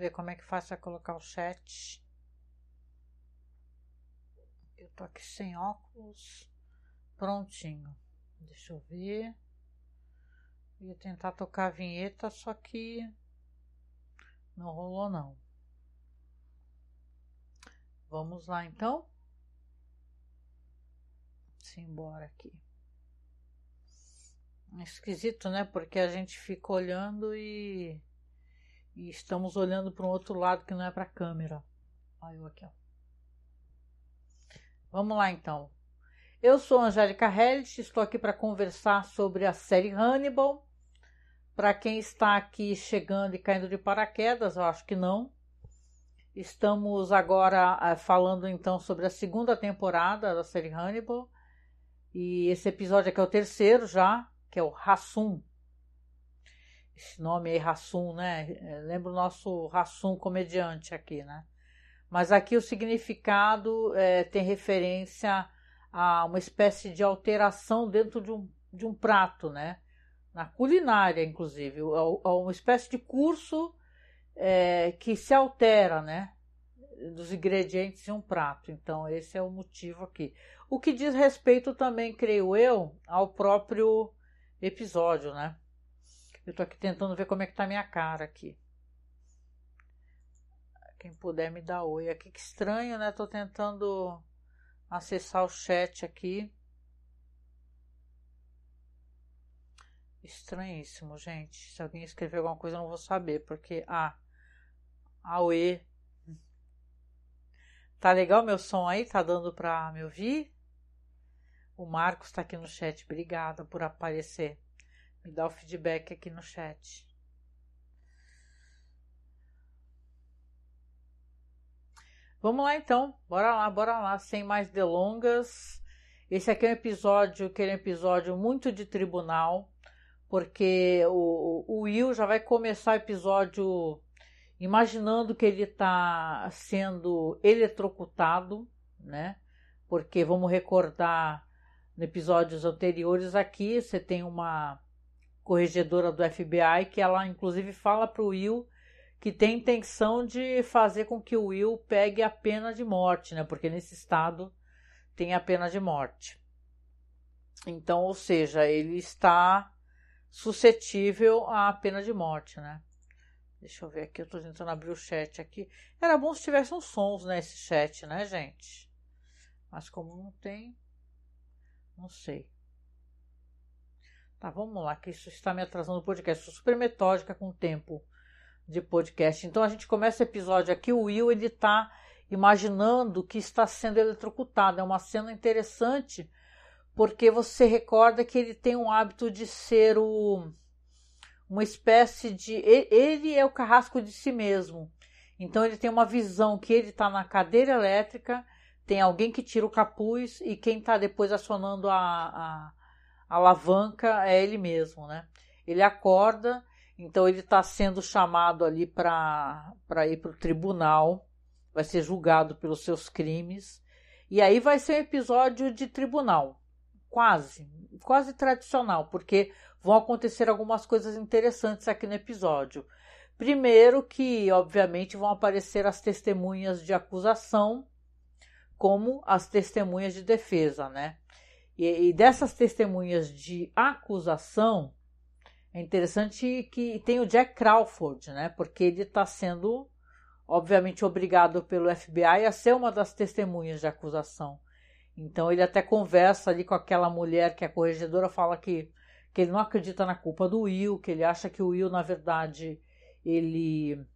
ver como é que faz para colocar o chat. Eu tô aqui sem óculos. Prontinho. Deixa eu ver. Ia tentar tocar a vinheta, só que não rolou não. Vamos lá então. Simbora aqui. Esquisito, né? Porque a gente fica olhando e, e estamos olhando para um outro lado que não é para a câmera. Eu aqui, ó. Vamos lá então. Eu sou Angélica Hellish, estou aqui para conversar sobre a série Hannibal. Para quem está aqui chegando e caindo de paraquedas, eu acho que não. Estamos agora eh, falando então sobre a segunda temporada da série Hannibal. E esse episódio aqui é o terceiro já, que é o Hassum. Esse nome aí, Hassum, né? É, lembra o nosso Hassum comediante aqui, né? Mas aqui o significado é, tem referência a uma espécie de alteração dentro de um, de um prato, né? Na culinária, inclusive, a, uma espécie de curso é, que se altera, né? Dos ingredientes em um prato. Então, esse é o motivo aqui. O que diz respeito também, creio eu, ao próprio episódio, né? Eu tô aqui tentando ver como é que tá minha cara aqui. Quem puder me dar oi aqui. Que estranho, né? Tô tentando acessar o chat aqui. Estranhíssimo, gente. Se alguém escrever alguma coisa, eu não vou saber, porque. Ah, Aue. Tá legal meu som aí? Tá dando pra me ouvir? O Marcos está aqui no chat. Obrigada por aparecer. Me dá o feedback aqui no chat. Vamos lá então, bora lá, bora lá, sem mais delongas. Esse aqui é um episódio que é um episódio muito de tribunal, porque o, o Will já vai começar o episódio imaginando que ele está sendo eletrocutado, né? Porque vamos recordar no episódios anteriores aqui, você tem uma corregedora do FBI que ela inclusive fala para o Will que tem intenção de fazer com que o Will pegue a pena de morte, né? Porque nesse estado tem a pena de morte. Então, ou seja, ele está suscetível à pena de morte, né? Deixa eu ver aqui, eu estou tentando abrir o chat aqui. Era bom se tivesse uns sons nesse chat, né, gente? Mas como não tem, não sei. Tá, vamos lá, que isso está me atrasando o podcast. Sou super metódica com o tempo de podcast. Então a gente começa o episódio aqui, o Will ele tá imaginando que está sendo eletrocutado. É uma cena interessante porque você recorda que ele tem um hábito de ser o, uma espécie de. Ele é o carrasco de si mesmo. Então ele tem uma visão que ele está na cadeira elétrica tem alguém que tira o capuz e quem está depois acionando a, a, alavanca é ele mesmo, né? Ele acorda, então ele está sendo chamado ali para ir para o tribunal, vai ser julgado pelos seus crimes, e aí vai ser um episódio de tribunal, quase, quase tradicional, porque vão acontecer algumas coisas interessantes aqui no episódio. Primeiro que, obviamente, vão aparecer as testemunhas de acusação como as testemunhas de defesa, né? E, e dessas testemunhas de acusação, é interessante que tem o Jack Crawford, né? Porque ele está sendo, obviamente, obrigado pelo FBI a ser uma das testemunhas de acusação. Então ele até conversa ali com aquela mulher que a corregedora fala que, que ele não acredita na culpa do Will, que ele acha que o Will, na verdade, ele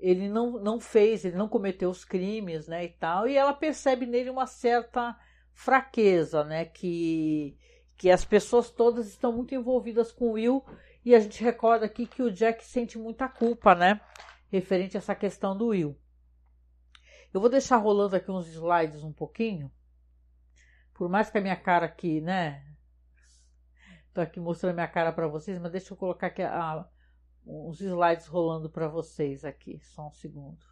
ele não, não fez, ele não cometeu os crimes, né, e tal, e ela percebe nele uma certa fraqueza, né, que, que as pessoas todas estão muito envolvidas com o Will, e a gente recorda aqui que o Jack sente muita culpa, né, referente a essa questão do Will. Eu vou deixar rolando aqui uns slides um pouquinho, por mais que a minha cara aqui, né, tô aqui mostrando minha cara para vocês, mas deixa eu colocar aqui a, uns slides rolando para vocês aqui, só um segundo.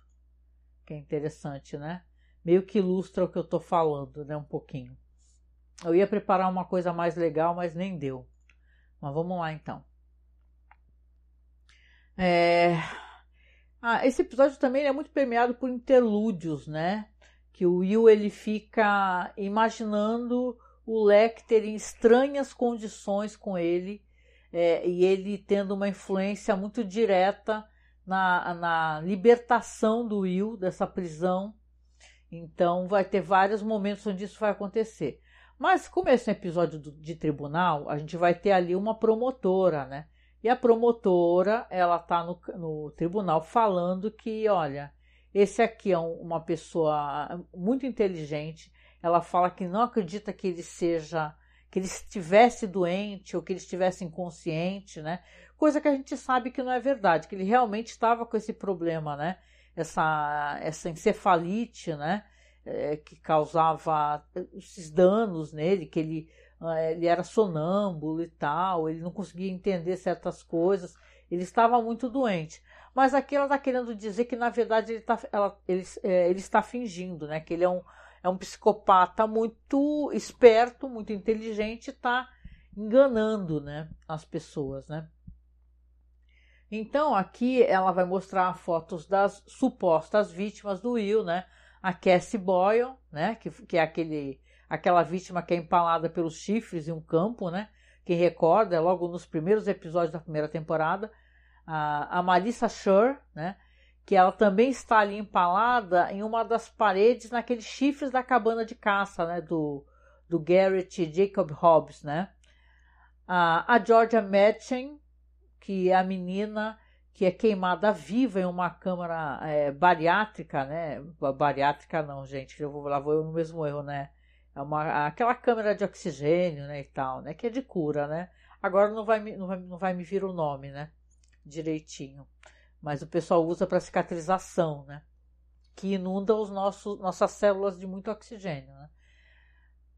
Que é interessante, né? Meio que ilustra o que eu estou falando, né? Um pouquinho. Eu ia preparar uma coisa mais legal, mas nem deu. Mas vamos lá então. É... Ah, esse episódio também é muito permeado por interlúdios, né? Que o Will ele fica imaginando o Lecter em estranhas condições com ele é, e ele tendo uma influência muito direta na, na libertação do Will dessa prisão. Então vai ter vários momentos onde isso vai acontecer. Mas como esse é um episódio de tribunal, a gente vai ter ali uma promotora, né? E a promotora, ela tá no, no tribunal falando que, olha, esse aqui é um, uma pessoa muito inteligente. Ela fala que não acredita que ele seja, que ele estivesse doente ou que ele estivesse inconsciente, né? Coisa que a gente sabe que não é verdade, que ele realmente estava com esse problema, né? Essa, essa encefalite, né? é, que causava esses danos nele, que ele, é, ele era sonâmbulo e tal, ele não conseguia entender certas coisas, ele estava muito doente. Mas aqui ela está querendo dizer que, na verdade, ele, tá, ela, ele, é, ele está fingindo, né? Que ele é um, é um psicopata muito esperto, muito inteligente, está enganando né, as pessoas, né? Então, aqui ela vai mostrar fotos das supostas vítimas do Will, né? a Cassie Boyle, né, que, que é aquele, aquela vítima que é empalada pelos chifres em um campo, né, quem recorda, é logo nos primeiros episódios da primeira temporada, a, a Marissa Sher, né, que ela também está ali empalada em uma das paredes naqueles chifres da cabana de caça, né, do, do Garrett Jacob Hobbs, né. A, a Georgia Madchen, que é a menina que é queimada viva em uma câmara é, bariátrica, né? Bariátrica não, gente, eu vou lá vou eu no mesmo erro, né? É uma, aquela câmara de oxigênio, né, e tal, né? Que é de cura, né? Agora não vai, não vai, não vai me vir o nome, né? Direitinho. Mas o pessoal usa para cicatrização, né? Que inunda os nossos, nossas células de muito oxigênio, né?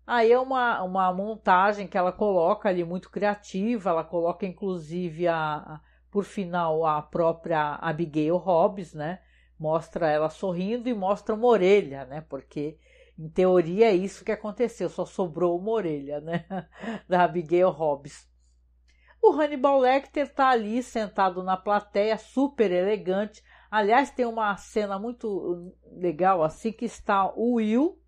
Aí é uma, uma montagem que ela coloca ali muito criativa, ela coloca inclusive a, por final a própria Abigail Hobbs, né? Mostra ela sorrindo e mostra uma orelha, né? Porque em teoria é isso que aconteceu, só sobrou uma orelha, né? Da Abigail Hobbs. O Hannibal Lecter tá ali sentado na plateia, super elegante. Aliás, tem uma cena muito legal assim que está o Will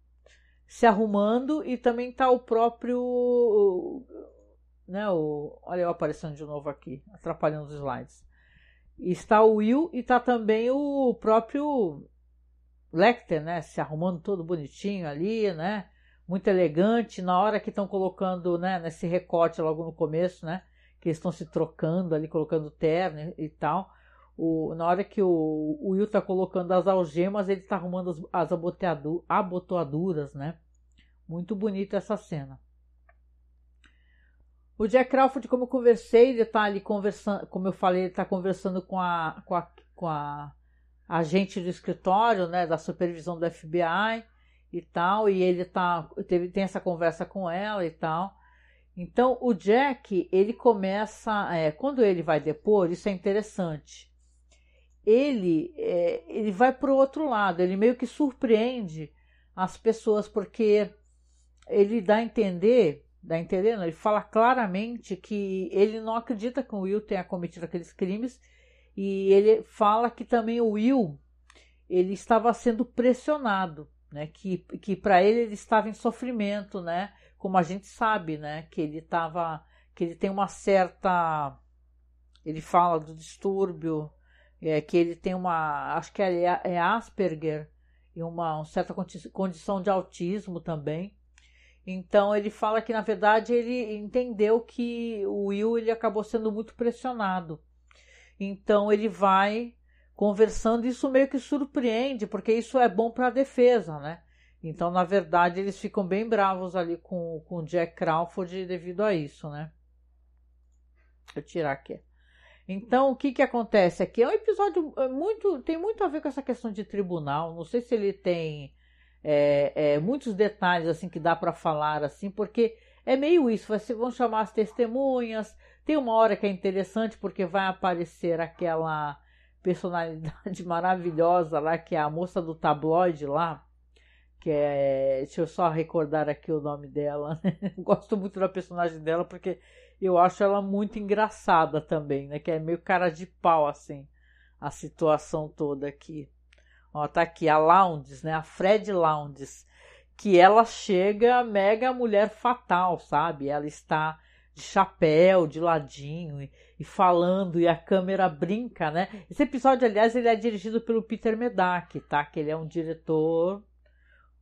se arrumando e também está o próprio né? O, olha eu aparecendo de novo aqui, atrapalhando os slides. Está o Will e está também o próprio Lecter, né? Se arrumando todo bonitinho ali, né? Muito elegante. Na hora que estão colocando, né? Nesse recorte logo no começo, né? Que eles estão se trocando ali, colocando terno e tal. O, na hora que o, o Will está colocando as algemas, ele está arrumando as, as abotoaduras, né? Muito bonita essa cena. O Jack Crawford, como eu conversei, ele está ali conversando, como eu falei, ele está conversando com a, com a, com a agente do escritório, né, da supervisão do FBI e tal, e ele tá, teve, tem essa conversa com ela e tal. Então, o Jack, ele começa, é, quando ele vai depor, isso é interessante. Ele, é, ele vai para o outro lado, ele meio que surpreende as pessoas, porque ele dá a entender Dá entendendo? Ele fala claramente que ele não acredita que o Will tenha cometido aqueles crimes e ele fala que também o Will ele estava sendo pressionado, né? Que, que para ele ele estava em sofrimento, né? Como a gente sabe, né? Que ele estava, que ele tem uma certa, ele fala do distúrbio, é, que ele tem uma, acho que é, é Asperger e uma, uma certa condição de autismo também. Então ele fala que na verdade ele entendeu que o Will ele acabou sendo muito pressionado. Então ele vai conversando, isso meio que surpreende, porque isso é bom para a defesa, né? Então, na verdade, eles ficam bem bravos ali com, o Jack Crawford devido a isso, né? Deixa eu tirar aqui. Então, o que que acontece aqui? É um episódio é muito, tem muito a ver com essa questão de tribunal. Não sei se ele tem é, é, muitos detalhes assim que dá para falar assim, porque é meio isso. Vão chamar as testemunhas. Tem uma hora que é interessante porque vai aparecer aquela personalidade maravilhosa lá que é a moça do tabloide lá, que é. Deixa eu só recordar aqui o nome dela. Né? Gosto muito da personagem dela porque eu acho ela muito engraçada também, né? Que é meio cara de pau, assim, a situação toda aqui. Ó, tá aqui a Lounges, né? A Fred Lounges. Que ela chega mega mulher fatal, sabe? Ela está de chapéu, de ladinho e, e, falando e a câmera brinca, né? Esse episódio, aliás, ele é dirigido pelo Peter Medak, tá? Que ele é um diretor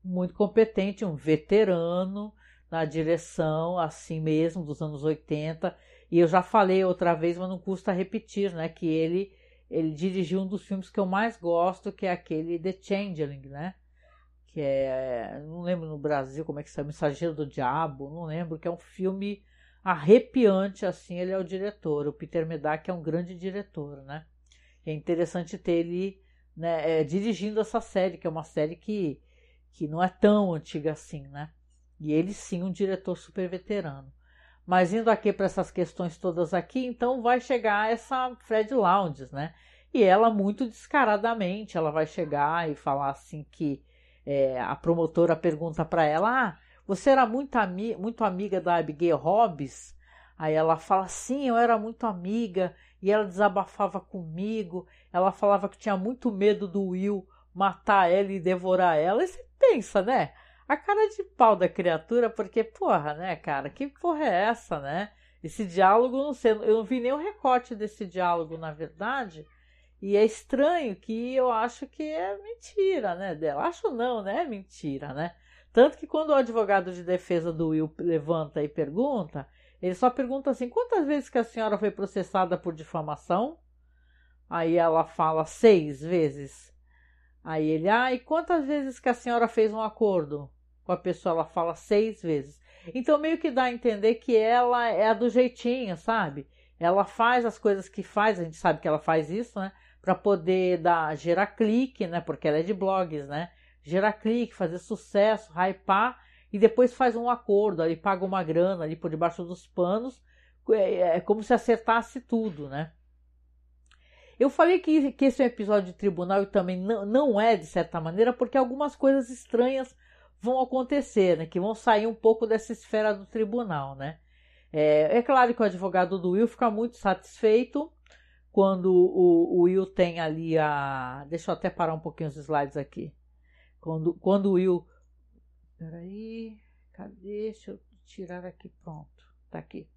muito competente, um veterano na direção, assim mesmo, dos anos 80. E eu já falei outra vez, mas não custa repetir, né? Que ele, ele dirigiu um dos filmes que eu mais gosto, que é aquele The Changeling, né? Que é, não lembro no Brasil como é que se chama, Mensageiro do Diabo, não lembro, que é um filme arrepiante, assim, ele é o diretor. O Peter Medak é um grande diretor, né? É interessante ter ele né, é, dirigindo essa série, que é uma série que que não é tão antiga assim, né? E ele sim, um diretor super veterano. Mas indo aqui para essas questões todas aqui, então vai chegar essa Fred Lounges, né? E ela muito descaradamente, ela vai chegar e falar assim que é, a promotora pergunta para ela, ah, você era muito, ami muito amiga da Abigail Hobbs? Aí ela fala, sim, eu era muito amiga, e ela desabafava comigo, ela falava que tinha muito medo do Will matar ela e devorar ela. E você pensa, né? A cara de pau da criatura, porque, porra, né, cara? Que porra é essa, né? Esse diálogo, não sei, eu não vi nenhum recorte desse diálogo, na verdade. E é estranho que eu acho que é mentira, né, dela. Acho não, né? É mentira, né? Tanto que quando o advogado de defesa do Will levanta e pergunta, ele só pergunta assim: quantas vezes que a senhora foi processada por difamação? Aí ela fala seis vezes. Aí ele, ah, e quantas vezes que a senhora fez um acordo com a pessoa? Ela fala seis vezes. Então meio que dá a entender que ela é a do jeitinho, sabe? Ela faz as coisas que faz, a gente sabe que ela faz isso, né? Para poder dar, gerar clique, né? Porque ela é de blogs, né? Gerar clique, fazer sucesso, hypar e depois faz um acordo, ali paga uma grana ali por debaixo dos panos, é, é como se acertasse tudo, né? Eu falei que, que esse é um episódio de tribunal e também não, não é, de certa maneira, porque algumas coisas estranhas vão acontecer, né? Que vão sair um pouco dessa esfera do tribunal, né? É, é claro que o advogado do Will fica muito satisfeito quando o, o, Will tem ali a. Deixa eu até parar um pouquinho os slides aqui. Quando, quando o Will. Peraí, cadê? Deixa eu tirar aqui, pronto. Tá aqui.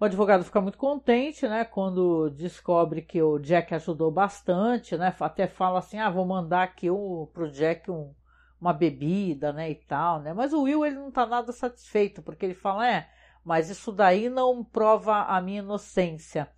O advogado fica muito contente, né, quando descobre que o Jack ajudou bastante, né, até fala assim, ah, vou mandar aqui um, pro Jack um, uma bebida, né, e tal, né, mas o Will, ele não tá nada satisfeito, porque ele fala, é, mas isso daí não prova a minha inocência.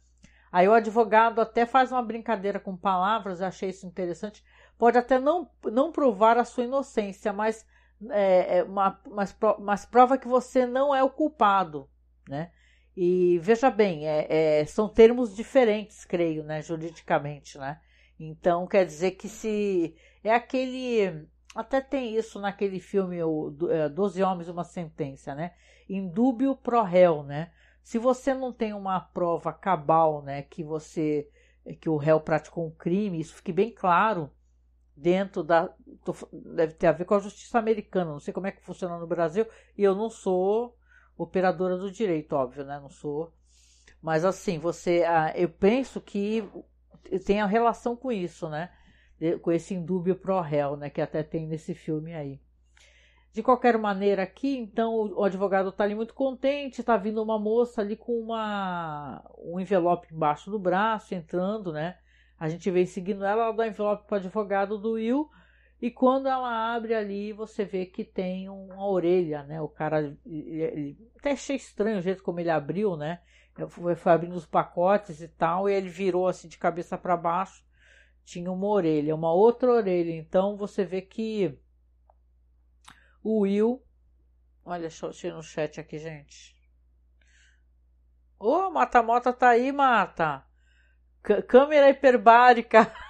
Aí o advogado até faz uma brincadeira com palavras, eu achei isso interessante, pode até não, não provar a sua inocência, mas, é, é uma, mas, mas prova que você não é o culpado, né, e veja bem, é, é, são termos diferentes, creio, né, juridicamente, né? Então quer dizer que se é aquele, até tem isso naquele filme o é, Doze Homens uma Sentença, né? Indúbio pro réu, né? Se você não tem uma prova cabal, né, que você que o réu praticou um crime, isso fique bem claro dentro da deve ter a ver com a justiça americana. Não sei como é que funciona no Brasil e eu não sou operadora do direito, óbvio, né? Não sou. Mas assim, você. Ah, eu penso que tem a relação com isso, né? Com esse indúbio pro réu, né? Que até tem nesse filme aí. De qualquer maneira, aqui, então, o advogado está ali muito contente, está vindo uma moça ali com uma, um envelope embaixo do braço, entrando, né? A gente vem seguindo ela, ela dá o envelope para o advogado do Will, e quando ela abre ali, você vê que tem uma orelha, né? O cara. Ele, até achei estranho o jeito como ele abriu, né? Foi abrindo os pacotes e tal, e ele virou assim de cabeça para baixo. Tinha uma orelha, uma outra orelha. Então você vê que o Will. Olha, tirar no chat aqui, gente. Ô, oh, Mata Mota tá aí, Mata. C câmera hiperbárica.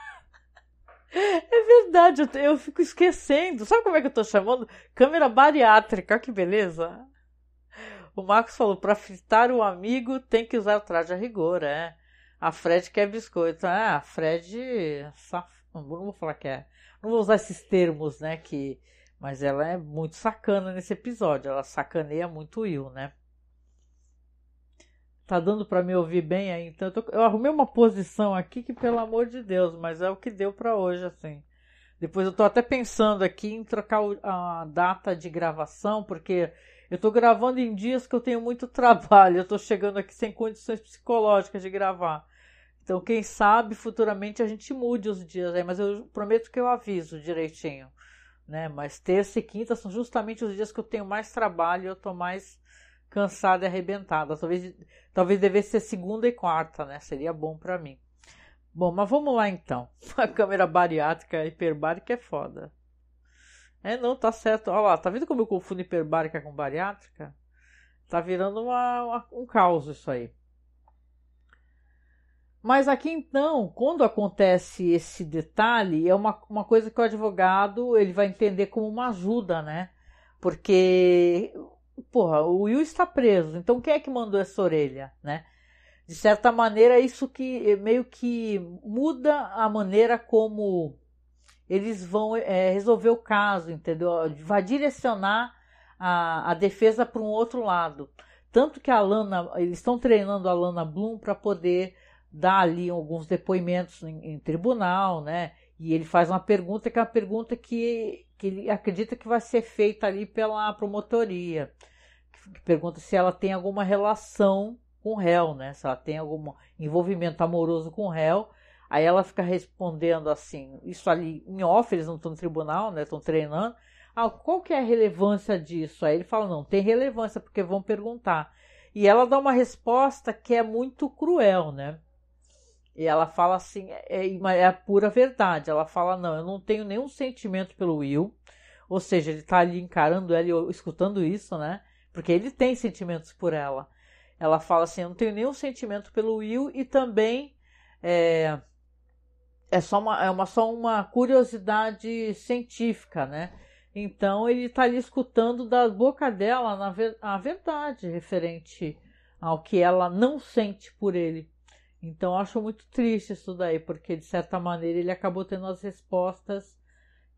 É verdade, eu, eu, fico esquecendo. Sabe como é que eu tô chamando? Câmera bariátrica, que beleza. O Marcos falou: para fritar o amigo tem que usar o traje a rigor, é. A Fred quer biscoito. Ah, a Fred. Saf... Não vou falar que é. não vou usar esses termos, né? Que, mas ela é muito sacana nesse episódio. Ela sacaneia muito o Will, né? Tá dando para me ouvir bem aí? Então eu, tô, eu, arrumei uma posição aqui que, pelo amor de Deus, mas é o que deu para hoje, assim. Depois eu tô até pensando aqui em trocar a data de gravação, porque eu tô gravando em dias que eu tenho muito trabalho. Eu tô chegando aqui sem condições psicológicas de gravar. Então, quem sabe futuramente a gente mude os dias aí, mas eu prometo que eu aviso direitinho, né? Mas terça e quinta são justamente os dias que eu tenho mais trabalho eu tô mais cansada e arrebentada. Talvez, talvez devesse ser segunda e quarta, né? Seria bom para mim. Bom, mas vamos lá então. A câmera bariátrica hiperbárica é foda. É, não, tá certo. Olha lá, tá vendo como eu confundo hiperbárica com bariátrica? Tá virando uma, uma, um caos isso aí. Mas aqui então, quando acontece esse detalhe, é uma, uma coisa que o advogado ele vai entender como uma ajuda, né? Porque, porra, o Will está preso, então quem é que mandou essa orelha, né? De certa maneira, isso que meio que muda a maneira como eles vão é, resolver o caso, entendeu? Vai direcionar a, a defesa para um outro lado. Tanto que a Lana, eles estão treinando a Lana Bloom para poder dá ali alguns depoimentos em, em, tribunal, né? E ele faz uma pergunta que é uma pergunta que, que ele acredita que vai ser feita ali pela promotoria. Que pergunta se ela tem alguma relação com o réu, né? Se ela tem algum envolvimento amoroso com o réu. Aí ela fica respondendo assim, isso ali em off, eles não estão no tribunal, né? Estão treinando. Ah, qual que é a relevância disso? Aí ele fala, não, tem relevância, porque vão perguntar. E ela dá uma resposta que é muito cruel, né? E ela fala assim, é, é, a pura verdade. Ela fala: não, eu não tenho nenhum sentimento pelo Will. Ou seja, ele tá ali encarando ela e escutando isso, né? Porque ele tem sentimentos por ela. Ela fala assim: eu não tenho nenhum sentimento pelo Will e também é, é, só, uma, é uma, só uma curiosidade científica, né? Então ele tá ali escutando da boca dela na, a verdade referente ao que ela não sente por ele. Então acho muito triste isso daí, porque de certa maneira ele acabou tendo as respostas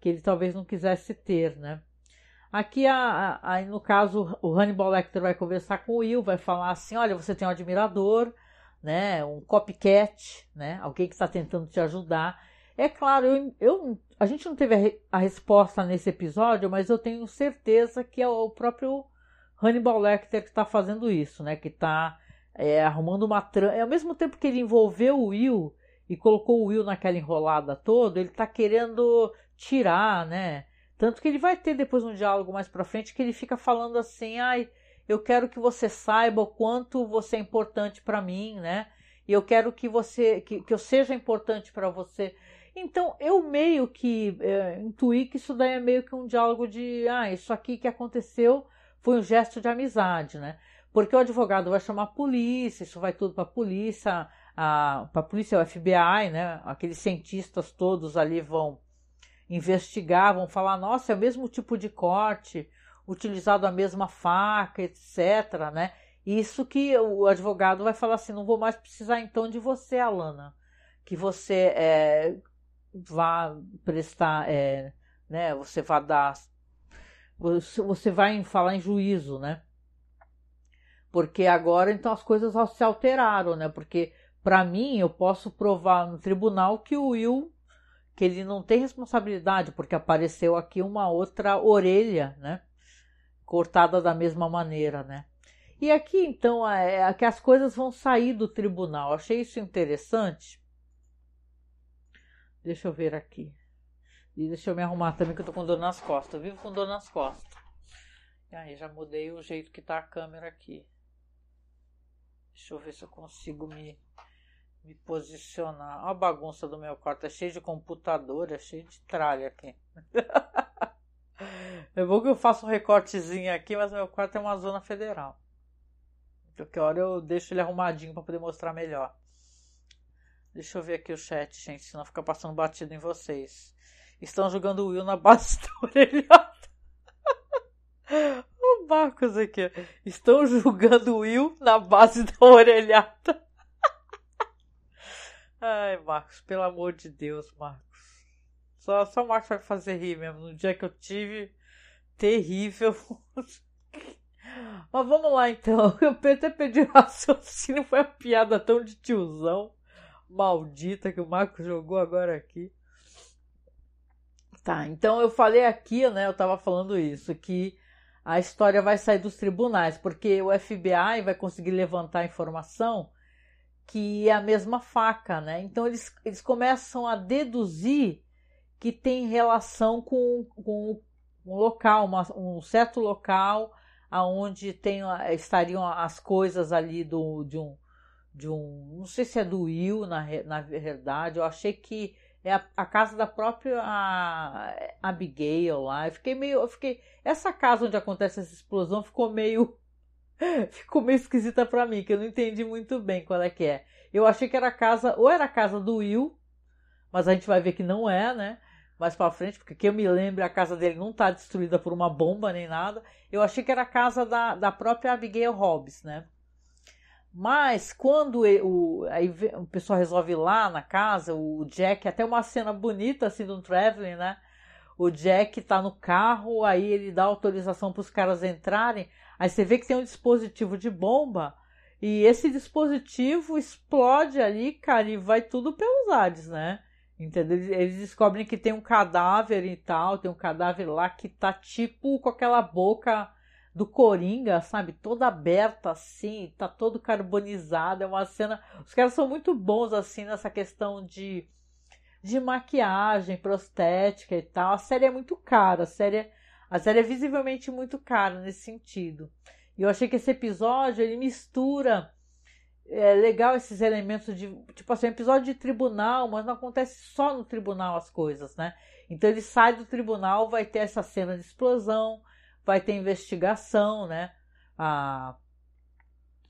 que ele talvez não quisesse ter, né? Aqui, aí no caso, o Hannibal Lecter vai conversar com o Will, vai falar assim, olha, você tem um admirador, né, um copycat, né, alguém que está tentando te ajudar. É claro, eu, eu, a gente não teve a, a, resposta nesse episódio, mas eu tenho certeza que é o próprio Hannibal Lecter que está fazendo isso, né, que está é, arrumando uma trama. É, ao mesmo tempo que ele envolveu o Will e colocou o Will naquela enrolada toda, ele tá querendo tirar, né? Tanto que ele vai ter depois um diálogo mais pra frente que ele fica falando assim: ai, eu quero que você saiba o quanto você é importante para mim, né? E eu quero que você, que, que eu seja importante para você. Então, eu meio que é, intuí que isso daí é meio que um diálogo de, ah, isso aqui que aconteceu foi um gesto de amizade, né? Porque o advogado vai chamar a polícia, isso vai tudo para a polícia, para a polícia, o FBI, né? Aqueles cientistas todos ali vão investigar, vão falar, nossa, é o mesmo tipo de corte, utilizado a mesma faca, etc, né? Isso que o advogado vai falar assim, não vou mais precisar então de você, Alana, que você é, vá prestar, é, né? Você vai dar, você vai falar em juízo, né? Porque agora então as coisas se alteraram, né? Porque para mim eu posso provar no tribunal que o Will que ele não tem responsabilidade porque apareceu aqui uma outra orelha, né? Cortada da mesma maneira, né? E aqui então é, é que as coisas vão sair do tribunal. Achei isso interessante. Deixa eu ver aqui. E deixa eu me arrumar também que eu tô com dor nas costas. Eu vivo com dor nas costas. E aí já mudei o jeito que tá a câmera aqui. Deixa eu ver se eu consigo me, me posicionar. Olha a bagunça do meu quarto. É cheio de computador, é cheio de tralha aqui. é bom que eu faço um recortezinho aqui, mas meu quarto é uma zona federal. Qualquer hora eu deixo ele arrumadinho para poder mostrar melhor. Deixa eu ver aqui o chat, gente, senão fica passando batido em vocês. Estão jogando Will na base orelha. Marcos aqui. Estão julgando Will na base da orelhada. Ai, Marcos, pelo amor de Deus, Marcos. Só, só o Marcos vai fazer rir mesmo. No dia que eu tive, terrível. Mas vamos lá então. Eu até perdi o raciocínio. Foi uma piada tão de tiozão maldita que o Marcos jogou agora aqui. Tá, então eu falei aqui, né? Eu tava falando isso, que a história vai sair dos tribunais, porque o FBI vai conseguir levantar informação que é a mesma faca, né? Então eles, eles começam a deduzir que tem relação com, com um local, uma, um certo local aonde tem, estariam as coisas ali do, de um de um, não sei se é do Will na, na verdade, eu achei que é a, a casa da própria Abigail lá. Eu fiquei meio, eu fiquei, essa casa onde acontece essa explosão ficou meio ficou meio esquisita para mim, que eu não entendi muito bem qual é que é. Eu achei que era a casa, ou era a casa do Will, mas a gente vai ver que não é, né? Mais para frente, porque que eu me lembro, a casa dele não tá destruída por uma bomba nem nada. Eu achei que era a casa da, da própria Abigail Hobbs, né? Mas quando o, aí o pessoal resolve ir lá na casa, o Jack, até uma cena bonita assim do Traveling, né? O Jack tá no carro, aí ele dá autorização para os caras entrarem. Aí você vê que tem um dispositivo de bomba e esse dispositivo explode ali, cara, e vai tudo pelos ares, né? Entendeu? Eles descobrem que tem um cadáver e tal, tem um cadáver lá que tá tipo com aquela boca do Coringa, sabe? Toda aberta assim, tá todo carbonizado. É uma cena. Os caras são muito bons assim nessa questão de, de maquiagem, prostética e tal. A série é muito cara, a série, a série é visivelmente muito cara nesse sentido. E eu achei que esse episódio ele mistura. É legal esses elementos de. Tipo assim, episódio de tribunal, mas não acontece só no tribunal as coisas, né? Então ele sai do tribunal, vai ter essa cena de explosão, vai ter investigação, né? Ah,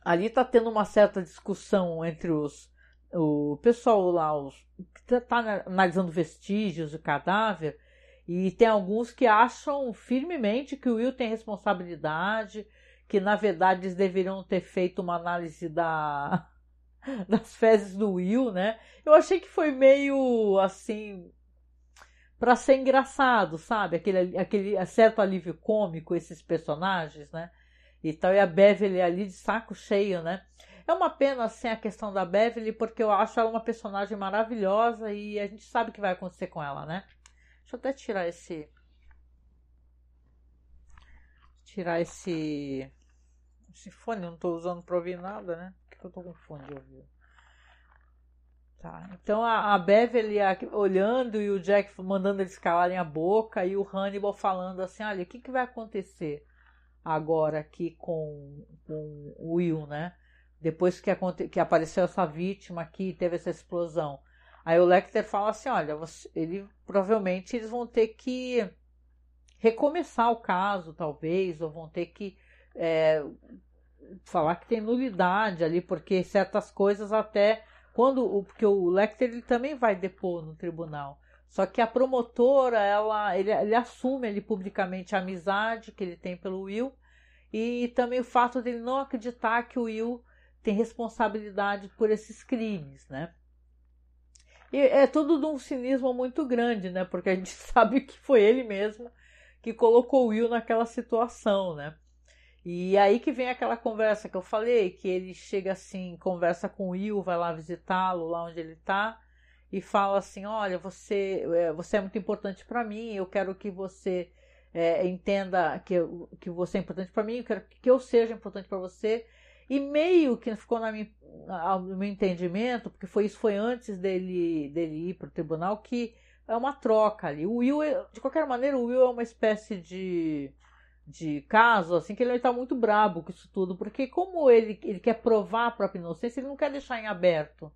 ali está tendo uma certa discussão entre os o pessoal lá, os, que está tá analisando vestígios do cadáver, e tem alguns que acham firmemente que o Will tem responsabilidade, que na verdade eles deveriam ter feito uma análise da, das fezes do Will, né? Eu achei que foi meio assim para ser engraçado, sabe? Aquele, aquele certo alívio cômico, esses personagens, né? E tal, e a Beverly ali de saco cheio, né? É uma pena, assim, a questão da Beverly, porque eu acho ela uma personagem maravilhosa e a gente sabe o que vai acontecer com ela, né? Deixa eu até tirar esse. Tirar esse. Esse fone, eu não tô usando pra ouvir nada, né? Por que eu tô com fone de ouvir? Tá. Então a, a Beverly olhando e o Jack mandando eles calarem a boca e o Hannibal falando assim: olha, o que, que vai acontecer agora aqui com, com o Will, né? Depois que, aconte, que apareceu essa vítima aqui teve essa explosão. Aí o Lecter fala assim: olha, você, ele provavelmente eles vão ter que recomeçar o caso, talvez, ou vão ter que é, falar que tem nulidade ali, porque certas coisas até quando porque o Lecter ele também vai depor no tribunal. Só que a promotora, ela, ele, ele assume ele publicamente a amizade que ele tem pelo Will e também o fato dele não acreditar que o Will tem responsabilidade por esses crimes, né? E é tudo de um cinismo muito grande, né? Porque a gente sabe que foi ele mesmo que colocou o Will naquela situação, né? E aí que vem aquela conversa que eu falei, que ele chega assim, conversa com o Will, vai lá visitá-lo, lá onde ele está, e fala assim: Olha, você, é, você é muito importante para mim, eu quero que você é, entenda que, que você é importante para mim, eu quero que eu seja importante para você. E meio que ficou na minha, no meu entendimento, porque foi isso foi antes dele, dele ir para o tribunal, que é uma troca ali. O Will, é, de qualquer maneira, o Will é uma espécie de de caso, assim, que ele está muito brabo com isso tudo, porque como ele, ele quer provar a própria inocência, ele não quer deixar em aberto,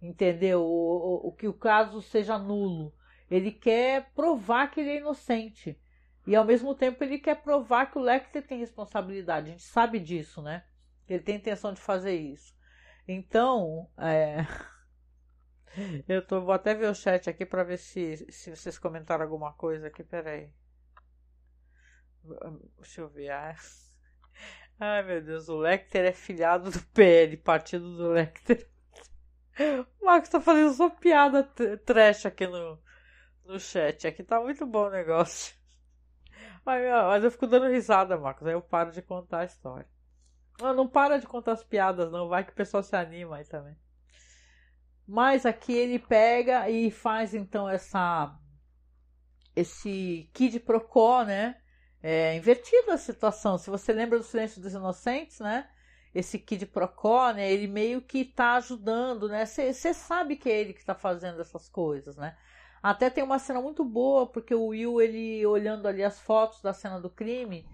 entendeu? O, o, o que o caso seja nulo. Ele quer provar que ele é inocente. E ao mesmo tempo ele quer provar que o Lecter tem responsabilidade. A gente sabe disso, né? Ele tem intenção de fazer isso. Então, é... eu tô, vou até ver o chat aqui para ver se, se vocês comentaram alguma coisa aqui. Peraí. Deixa eu ver. Ai, meu Deus, o Lecter é filhado do PL, partido do Lecter. O Marcos tá fazendo só piada trash aqui no, no chat. Aqui tá muito bom o negócio. Mas, mas eu fico dando risada, Marcos. Aí eu paro de contar a história. Não, não para de contar as piadas, não. Vai que o pessoal se anima aí também. Mas aqui ele pega e faz então essa esse Kid Procó, né? É, invertida a situação. Se você lembra do Silêncio dos Inocentes, né? Esse Kid Procó, né? Ele meio que tá ajudando, né? Você sabe que é ele que tá fazendo essas coisas, né? Até tem uma cena muito boa, porque o Will, ele olhando ali as fotos da cena do crime,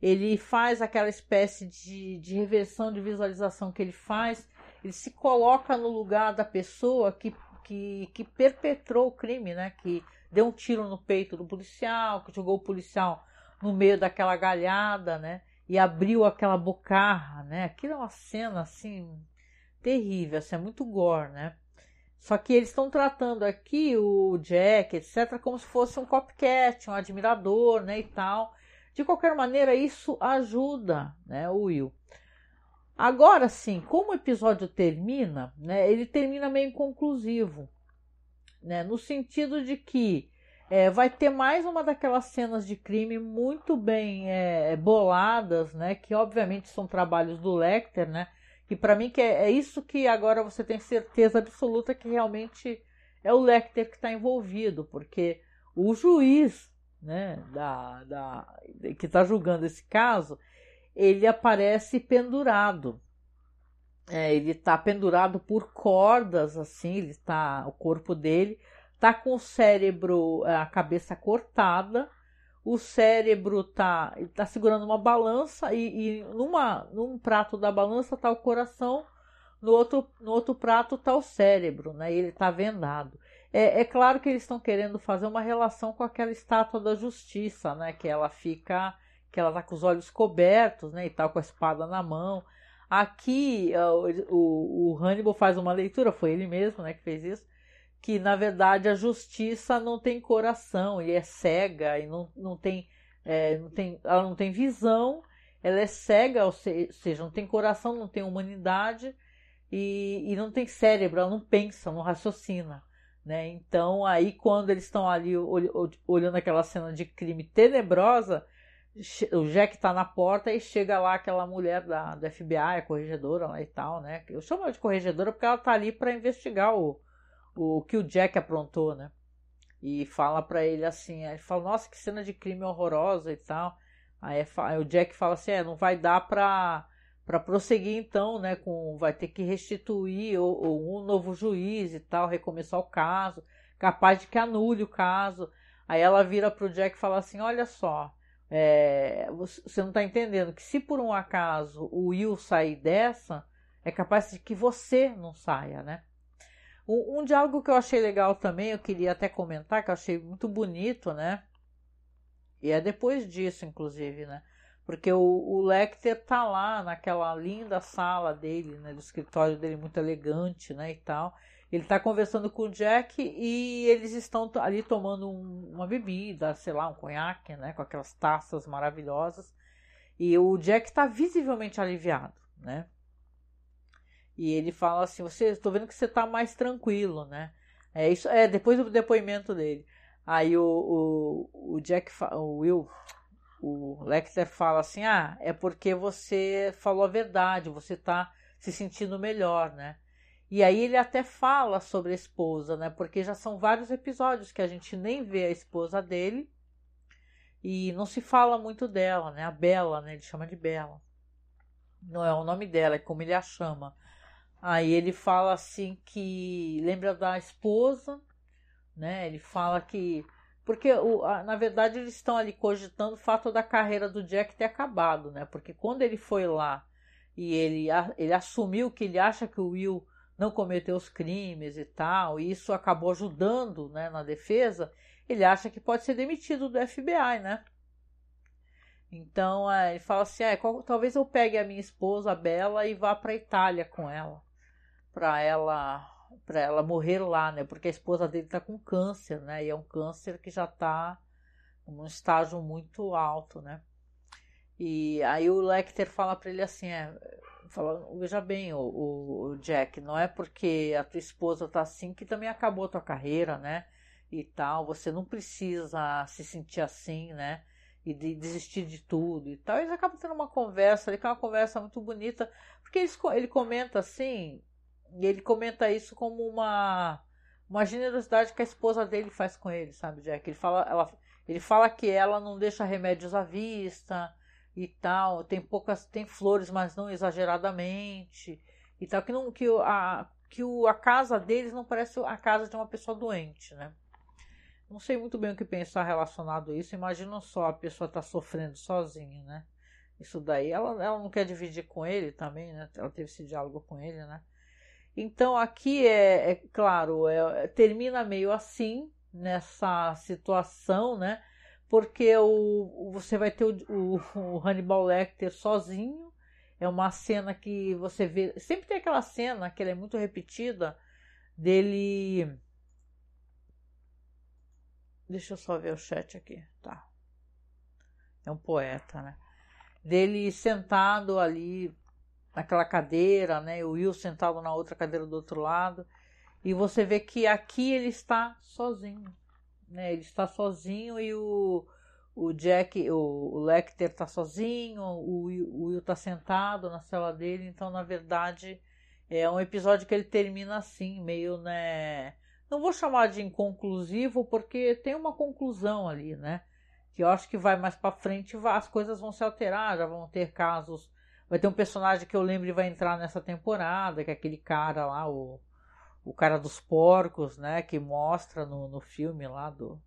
ele faz aquela espécie de, de reversão de visualização que ele faz, ele se coloca no lugar da pessoa que, que, que perpetrou o crime, né? Que deu um tiro no peito do policial, que jogou o policial no meio daquela galhada, né? E abriu aquela bocarra, né? Aquilo é uma cena assim terrível, assim, é muito gore, né? Só que eles estão tratando aqui o Jack, etc., como se fosse um copycat, um admirador, né, e tal. De qualquer maneira, isso ajuda, né, o Will. Agora sim, como o episódio termina, né, ele termina meio inconclusivo, né, no sentido de que é, vai ter mais uma daquelas cenas de crime muito bem é, boladas, né, que obviamente são trabalhos do Lecter, né, que para mim que é, é, isso que agora você tem certeza absoluta que realmente é o Lecter que está envolvido, porque o juiz né, da, da, que está julgando esse caso, ele aparece pendurado. É, ele está pendurado por cordas, assim, ele está, o corpo dele está com o cérebro, a cabeça cortada, o cérebro tá, tá segurando uma balança e, e numa, num prato da balança tá o coração, no outro, no outro prato tá o cérebro, né? Ele tá vendado. É, é claro que eles estão querendo fazer uma relação com aquela estátua da justiça, né? Que ela fica, que ela tá com os olhos cobertos, né? E tal, com a espada na mão. Aqui o, o, o Hannibal faz uma leitura, foi ele mesmo, né? Que fez isso que na verdade a justiça não tem coração e é cega e não, não, tem, é, não tem ela não tem visão ela é cega ou seja não tem coração não tem humanidade e, e não tem cérebro ela não pensa não raciocina né então aí quando eles estão ali olhando aquela cena de crime tenebrosa o Jack está na porta e chega lá aquela mulher da, do FBI, a corregedora lá e tal, né? Eu chamo ela de corregedora porque ela está ali para investigar o, o que o Jack aprontou, né? E fala para ele assim, ele fala, nossa, que cena de crime horrorosa e tal. Aí, é aí o Jack fala assim, é, não vai dar pra, pra prosseguir então, né, com, vai ter que restituir ou, um novo juiz e tal, recomeçar o caso, capaz de que anule o caso. Aí ela vira pro Jack e fala assim, olha só, é, você não tá entendendo que se por um acaso o Will sair dessa, é capaz de que você não saia, né? Um, um diálogo que eu achei legal também, eu queria até comentar, que eu achei muito bonito, né? E é depois disso, inclusive, né? Porque o, o Lecter tá lá naquela linda sala dele, né? Do escritório dele muito elegante, né? E tal. Ele tá conversando com o Jack e eles estão ali tomando um, uma bebida, sei lá, um conhaque, né? Com aquelas taças maravilhosas. E o Jack tá visivelmente aliviado, né? E ele fala assim: "Você, estou vendo que você está mais tranquilo, né?" É isso, é depois do depoimento dele. Aí o, o, o Jack, o Will, o Lecter fala assim: "Ah, é porque você falou a verdade, você está se sentindo melhor, né?" E aí ele até fala sobre a esposa, né? Porque já são vários episódios que a gente nem vê a esposa dele e não se fala muito dela, né? A Bela, né? Ele chama de Bela. Não é o nome dela, é como ele a chama. Aí ele fala assim que lembra da esposa, né? Ele fala que porque na verdade eles estão ali cogitando o fato da carreira do Jack ter acabado, né? Porque quando ele foi lá e ele, ele assumiu que ele acha que o Will não cometeu os crimes e tal, e isso acabou ajudando né, na defesa, ele acha que pode ser demitido do FBI, né? Então é, ele fala assim: ah, qual, talvez eu pegue a minha esposa, a Bela, e vá para Itália com ela para ela para ela morrer lá, né? Porque a esposa dele está com câncer, né? E é um câncer que já está num estágio muito alto, né? E aí o Lecter fala para ele assim, é, fala, veja bem, o, o, Jack, não é porque a tua esposa tá assim que também acabou a tua carreira, né? e tal. Você não precisa se sentir assim, né? E de desistir de tudo e tal. Eles acabam tendo uma conversa ali, que é uma conversa muito bonita, porque eles, ele comenta assim, e ele comenta isso como uma, uma generosidade que a esposa dele faz com ele, sabe, Jack? Ele fala, ela, ele fala que ela não deixa remédios à vista e tal, tem poucas, tem flores, mas não exageradamente e tal, que não que a que o, a casa deles não parece a casa de uma pessoa doente, né? Não sei muito bem o que pensar relacionado a isso. Imagina só a pessoa tá sofrendo sozinha, né? Isso daí, ela, ela não quer dividir com ele também, né? Ela teve esse diálogo com ele, né? Então aqui é, é claro, é, termina meio assim nessa situação, né? Porque o, você vai ter o, o, o Hannibal Lecter sozinho é uma cena que você vê. Sempre tem aquela cena que é muito repetida dele. Deixa eu só ver o chat aqui. Tá. É um poeta, né? Dele sentado ali naquela cadeira, né? O Will sentado na outra cadeira do outro lado. E você vê que aqui ele está sozinho. Né? Ele está sozinho e o, o Jack, o, o Lecter tá sozinho, o, o Will tá sentado na cela dele, então na verdade é um episódio que ele termina assim, meio, né, não vou chamar de inconclusivo porque tem uma conclusão ali, né? Que eu acho que vai mais para frente, as coisas vão se alterar, já vão ter casos, vai ter um personagem que eu lembro e vai entrar nessa temporada, que é aquele cara lá, o, o cara dos porcos, né, que mostra no, no filme lá do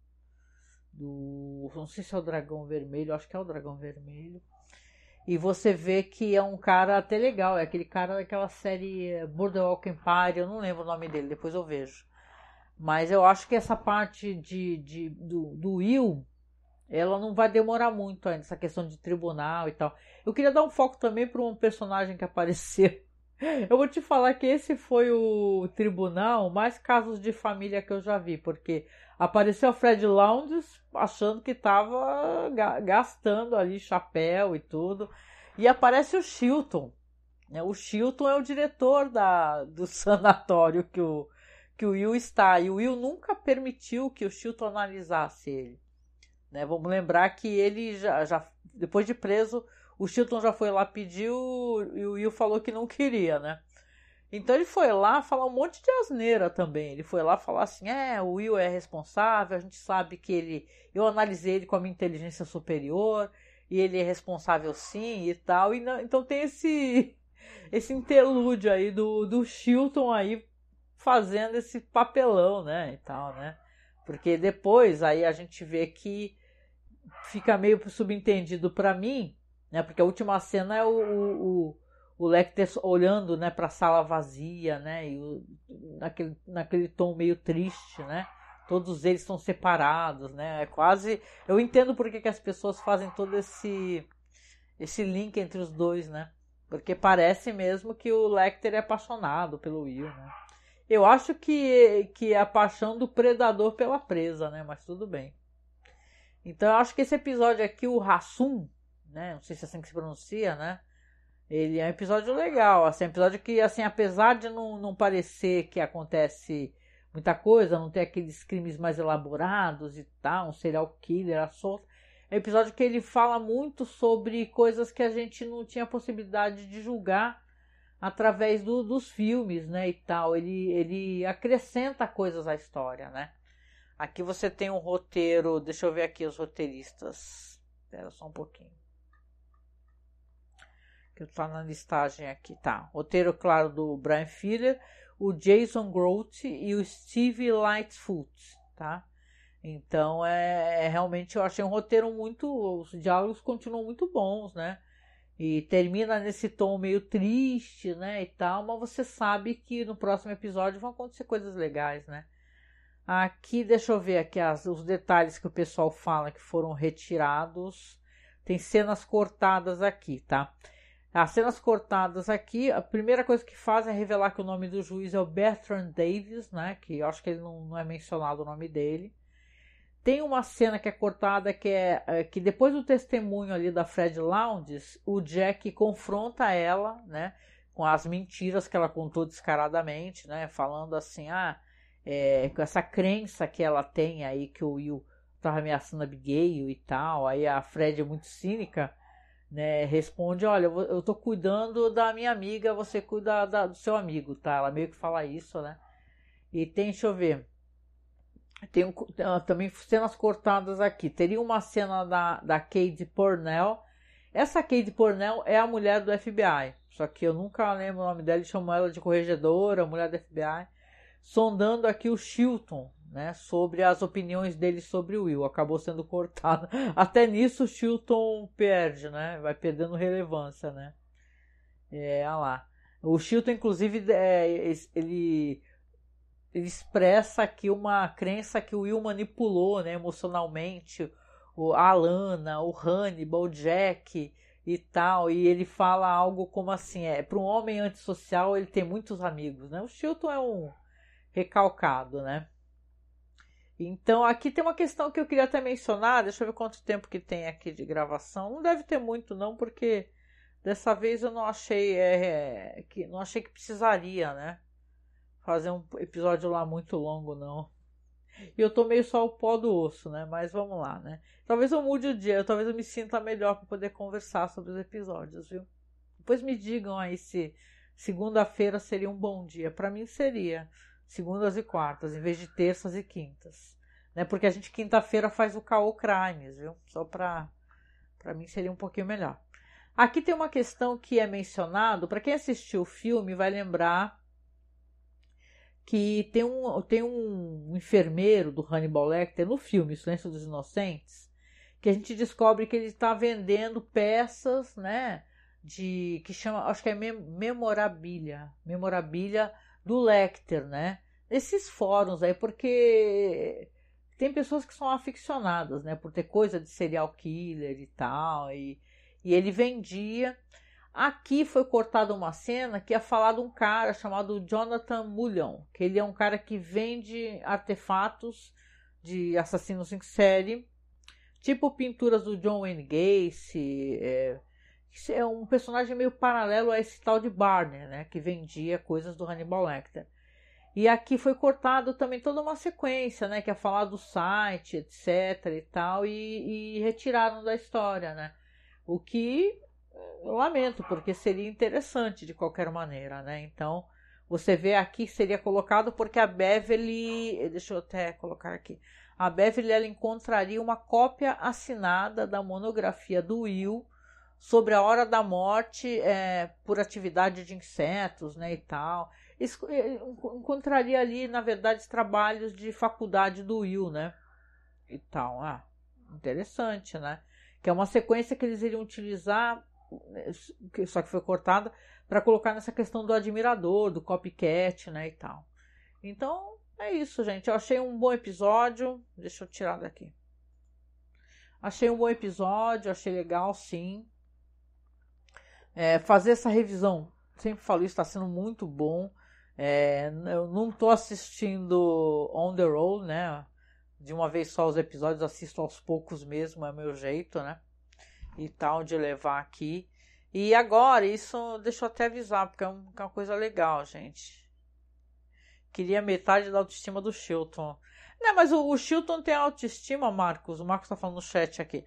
do. Não sei se é o dragão vermelho, acho que é o dragão vermelho. E você vê que é um cara até legal, é aquele cara daquela série Boardwalk Empire, eu não lembro o nome dele, depois eu vejo. Mas eu acho que essa parte de, de do, do Will, ela não vai demorar muito ainda, essa questão de tribunal e tal. Eu queria dar um foco também para um personagem que apareceu. Eu vou te falar que esse foi o tribunal mais casos de família que eu já vi, porque Apareceu o Fred Lounges achando que estava gastando ali chapéu e tudo. E aparece o Chilton. Né? O Chilton é o diretor da, do sanatório que o, que o Will está. E o Will nunca permitiu que o Chilton analisasse ele. Né? Vamos lembrar que ele já, já, depois de preso, o Chilton já foi lá, pediu e o Will falou que não queria, né? Então ele foi lá falar um monte de asneira também. Ele foi lá falar assim: é, o Will é responsável, a gente sabe que ele. Eu analisei ele com a minha inteligência superior e ele é responsável sim e tal. E não, então tem esse esse interlúdio aí do, do Chilton aí fazendo esse papelão, né? E tal, né? Porque depois aí a gente vê que fica meio subentendido para mim, né? Porque a última cena é o, o o Lecter olhando né, para a sala vazia, né, e o, naquele, naquele tom meio triste, né? Todos eles estão separados, né? É quase. Eu entendo por que, as pessoas fazem todo esse esse link entre os dois, né? Porque parece mesmo que o Lecter é apaixonado pelo Will, né? Eu acho que, que é a paixão do predador pela presa, né? Mas tudo bem. Então eu acho que esse episódio aqui, o Rassum, né? Não sei se é assim que se pronuncia, né? Ele é um episódio legal, assim, um episódio que, assim, apesar de não, não parecer que acontece muita coisa, não ter aqueles crimes mais elaborados e tal, um serial killer a solto, é um episódio que ele fala muito sobre coisas que a gente não tinha possibilidade de julgar através do, dos filmes, né, e tal. Ele, ele acrescenta coisas à história, né. Aqui você tem um roteiro, deixa eu ver aqui os roteiristas. Espera só um pouquinho que está na listagem aqui, tá? Roteiro, claro, do Brian Fuller, o Jason Grote e o Steve Lightfoot, tá? Então, é, é, realmente, eu achei um roteiro muito... Os diálogos continuam muito bons, né? E termina nesse tom meio triste, né, e tal, mas você sabe que no próximo episódio vão acontecer coisas legais, né? Aqui, deixa eu ver aqui as, os detalhes que o pessoal fala que foram retirados. Tem cenas cortadas aqui, tá? As cenas cortadas aqui, a primeira coisa que fazem é revelar que o nome do juiz é o Bertrand Davis, né? Que eu acho que ele não, não é mencionado o nome dele. Tem uma cena que é cortada que é, é que depois do testemunho ali da Fred Lounges, o Jack confronta ela, né? Com as mentiras que ela contou descaradamente, né? Falando assim, ah, é, com essa crença que ela tem aí que o Will estava ameaçando a Abigail e tal. Aí a Fred é muito cínica, né? Responde: Olha, eu tô cuidando da minha amiga, você cuida da, do seu amigo, tá? Ela meio que fala isso, né? E tem, deixa eu ver. Tem um, também cenas cortadas aqui. Teria uma cena da, da Kate Pornell. Essa Kate Pornell é a mulher do FBI. Só que eu nunca lembro o nome dela chamo ela de corregedora, mulher do FBI. Sondando aqui o Chilton, né, sobre as opiniões dele sobre o Will. Acabou sendo cortado. Até nisso o Chilton perde, né? Vai perdendo relevância, né? É, olha lá. O Chilton, inclusive, é, ele ele expressa aqui uma crença que o Will manipulou né, emocionalmente o, Alana, o Hannibal, o Jack e tal. E ele fala algo como assim: é, para um homem antissocial ele tem muitos amigos. Né? O Chilton é um recalcado, né? Então aqui tem uma questão que eu queria até mencionar. Deixa eu ver quanto tempo que tem aqui de gravação. Não deve ter muito, não, porque dessa vez eu não achei é, que não achei que precisaria, né? fazer um episódio lá muito longo, não. E eu tô meio só o pó do osso, né? Mas vamos lá, né? Talvez eu mude o dia, talvez eu me sinta melhor para poder conversar sobre os episódios, viu? Depois me digam aí se segunda-feira seria um bom dia. Para mim seria segundas e quartas, em vez de terças e quintas. Né? Porque a gente quinta-feira faz o Caô Crimes, viu? Só para para mim seria um pouquinho melhor. Aqui tem uma questão que é mencionado, para quem assistiu o filme vai lembrar que tem um, tem um enfermeiro do Hannibal Lecter no filme Silêncio dos Inocentes, que a gente descobre que ele está vendendo peças, né, de que chama, acho que é memorabilia, memorabilia do Lecter, né? Nesses fóruns aí, porque tem pessoas que são aficionadas, né, por ter coisa de serial killer e tal, e, e ele vendia Aqui foi cortada uma cena que ia falar de um cara chamado Jonathan Mullion, que ele é um cara que vende artefatos de assassinos em série, tipo pinturas do John Wayne Gacy, é, é um personagem meio paralelo a esse tal de Barney, né, que vendia coisas do Hannibal Lecter. E aqui foi cortado também toda uma sequência, né, que ia falar do site, etc e tal, e, e retiraram da história, né. O que eu lamento, porque seria interessante de qualquer maneira, né? Então, você vê aqui seria colocado porque a Beverly, deixa eu até colocar aqui, a Beverly ela encontraria uma cópia assinada da monografia do Will sobre a hora da morte é, por atividade de insetos, né, e tal. Encontraria ali, na verdade, trabalhos de faculdade do Will, né, e tal. Ah, interessante, né? Que é uma sequência que eles iriam utilizar só que foi cortada para colocar nessa questão do admirador, do copycat, né, e tal. Então, é isso, gente. Eu achei um bom episódio. Deixa eu tirar daqui. Achei um bom episódio, achei legal, sim. É, fazer essa revisão, sempre falo isso, está sendo muito bom. É, eu não estou assistindo on the roll, né? De uma vez só os episódios, assisto aos poucos mesmo, é meu jeito, né? e tal de levar aqui. E agora, isso deixa eu até avisar, porque é, é uma coisa legal, gente. Queria metade da autoestima do Chilton. Não, mas o, o Chilton tem autoestima, Marcos. O Marcos tá falando no chat aqui.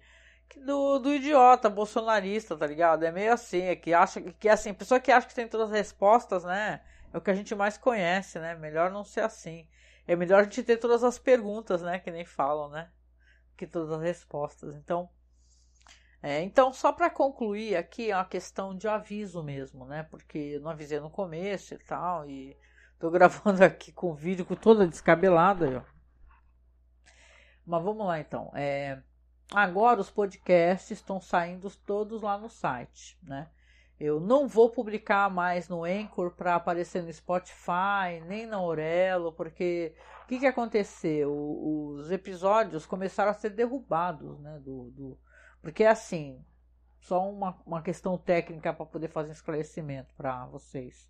Do, do idiota bolsonarista, tá ligado? É meio assim, é que acha que é assim, pessoa que acha que tem todas as respostas, né? É o que a gente mais conhece, né? Melhor não ser assim. É melhor a gente ter todas as perguntas, né? Que nem falam, né? Que todas as respostas. Então, é, então, só para concluir aqui, é uma questão de aviso mesmo, né? Porque eu não avisei no começo e tal, e tô gravando aqui com o vídeo com toda descabelada. Ó. Mas vamos lá então. É, agora os podcasts estão saindo todos lá no site, né? Eu não vou publicar mais no Anchor para aparecer no Spotify, nem na Aurelo, porque o que, que aconteceu? Os episódios começaram a ser derrubados, né? Do, do, porque assim, só uma, uma questão técnica para poder fazer um esclarecimento para vocês.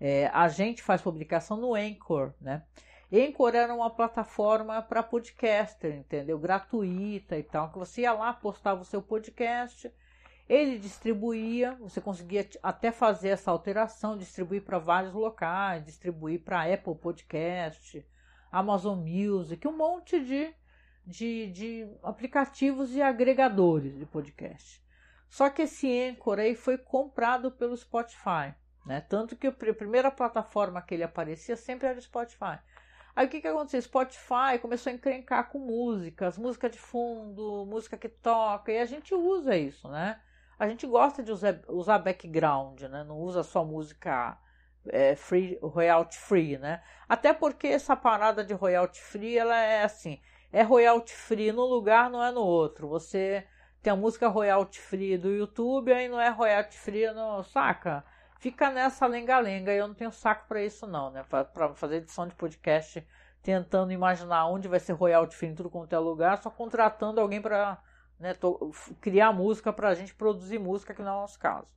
É, a gente faz publicação no Anchor, né? Anchor era uma plataforma para podcaster, entendeu? Gratuita e tal. Que você ia lá, postava o seu podcast, ele distribuía, você conseguia até fazer essa alteração, distribuir para vários locais, distribuir para Apple Podcast, Amazon Music, um monte de, de, de aplicativos e agregadores de podcast. Só que esse Anchor aí foi comprado pelo Spotify, né? Tanto que a primeira plataforma que ele aparecia sempre era o Spotify. Aí o que que aconteceu? Spotify começou a encrencar com músicas, música de fundo, música que toca, e a gente usa isso, né? A gente gosta de usar, usar background, né? Não usa só música é, free, royalty free, né? Até porque essa parada de royalty free, ela é assim, é royalty free no lugar, não é no outro. Você tem a música royalty free do YouTube, aí não é royalty free no. Saca? Fica nessa lenga-lenga. Eu não tenho saco para isso, não, né? Para fazer edição de podcast tentando imaginar onde vai ser royalty free em tudo quanto é lugar, só contratando alguém para né, criar música para a gente produzir música, que não é o nosso caso.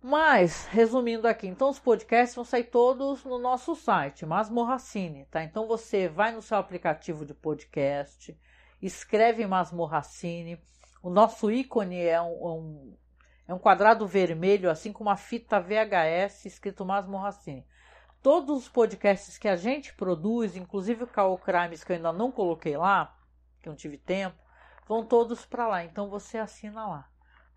Mas, resumindo aqui, então os podcasts vão sair todos no nosso site, Masmorracine, tá? Então você vai no seu aplicativo de podcast, escreve Masmorracine. O nosso ícone é um, um, é um quadrado vermelho, assim com uma fita VHS escrito Masmorracine. Todos os podcasts que a gente produz, inclusive o Call Crimes que eu ainda não coloquei lá, que eu não tive tempo, vão todos para lá. Então você assina lá,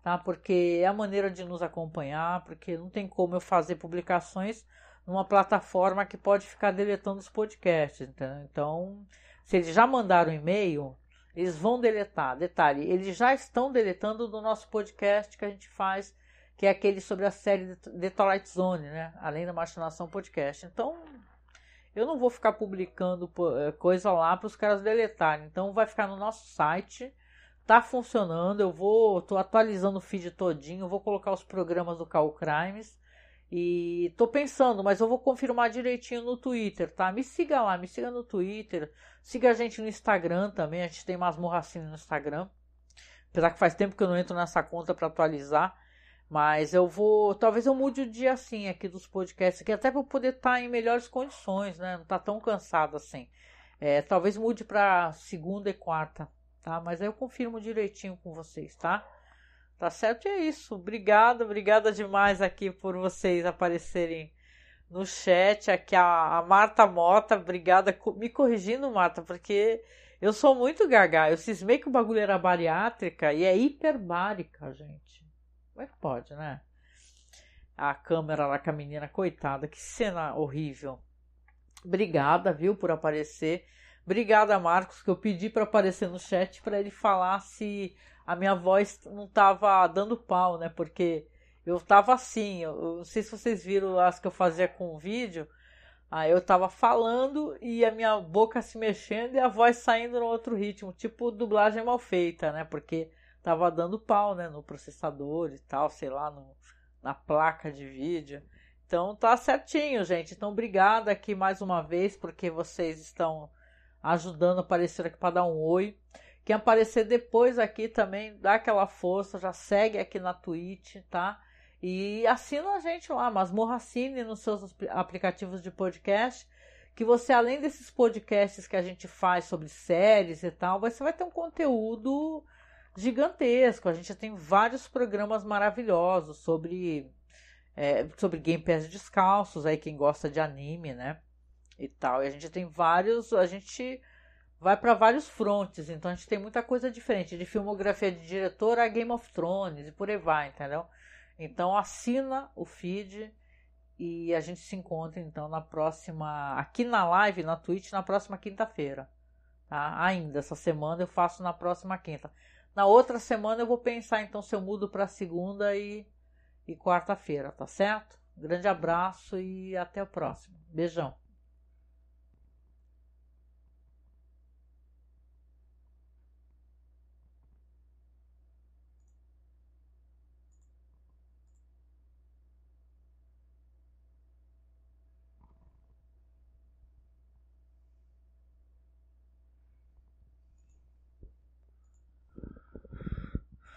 tá? Porque é a maneira de nos acompanhar, porque não tem como eu fazer publicações numa plataforma que pode ficar deletando os podcasts? Então, se eles já mandaram e-mail, eles vão deletar. Detalhe, eles já estão deletando do nosso podcast que a gente faz, que é aquele sobre a série The Twilight Zone, né? Além da Machinação Podcast. Então, eu não vou ficar publicando eh, coisa lá para os caras deletarem. Então, vai ficar no nosso site. Tá funcionando. Eu vou, tô atualizando o feed todinho. Vou colocar os programas do Call Crimes. E tô pensando, mas eu vou confirmar direitinho no Twitter, tá? Me siga lá, me siga no Twitter. Siga a gente no Instagram também. A gente tem Masmorracine no Instagram. Apesar que faz tempo que eu não entro nessa conta para atualizar. Mas eu vou. Talvez eu mude o dia assim aqui dos podcasts, aqui, até para poder estar tá em melhores condições, né? Não tá tão cansado assim. É, talvez mude para segunda e quarta, tá? Mas aí eu confirmo direitinho com vocês, tá? Tá certo? E é isso. Obrigada, obrigada demais aqui por vocês aparecerem no chat. Aqui a, a Marta Mota, obrigada. Me corrigindo, Marta, porque eu sou muito gaga. Eu cismei que o bagulho era bariátrica e é hiperbárica, gente. Como é que pode, né? A câmera lá com a menina, coitada, que cena horrível. Obrigada, viu, por aparecer. Obrigada, Marcos, que eu pedi para aparecer no chat para ele falar se a minha voz não tava dando pau, né? Porque eu tava assim, eu, eu não sei se vocês viram as que eu fazia com o vídeo. Aí eu tava falando e a minha boca se mexendo e a voz saindo no outro ritmo, tipo dublagem mal feita, né? Porque tava dando pau, né, no processador e tal, sei lá, no, na placa de vídeo. Então tá certinho, gente. Então obrigada aqui mais uma vez porque vocês estão ajudando a aparecer aqui para dar um oi. Quem aparecer depois aqui também, dá aquela força, já segue aqui na Twitch, tá? E assina a gente lá, Masmorra Cine nos seus aplicativos de podcast, que você, além desses podcasts que a gente faz sobre séries e tal, você vai ter um conteúdo gigantesco. A gente tem vários programas maravilhosos sobre, é, sobre Game Pass descalços, aí quem gosta de anime, né? E tal. E a gente tem vários. A gente vai para vários frontes, então a gente tem muita coisa diferente, de filmografia de diretor a Game of Thrones e por aí vai, entendeu? Então assina o feed e a gente se encontra então na próxima, aqui na live, na Twitch, na próxima quinta-feira. Tá? Ainda essa semana eu faço na próxima quinta. Na outra semana eu vou pensar então se eu mudo para segunda e, e quarta-feira, tá certo? grande abraço e até o próximo. Beijão.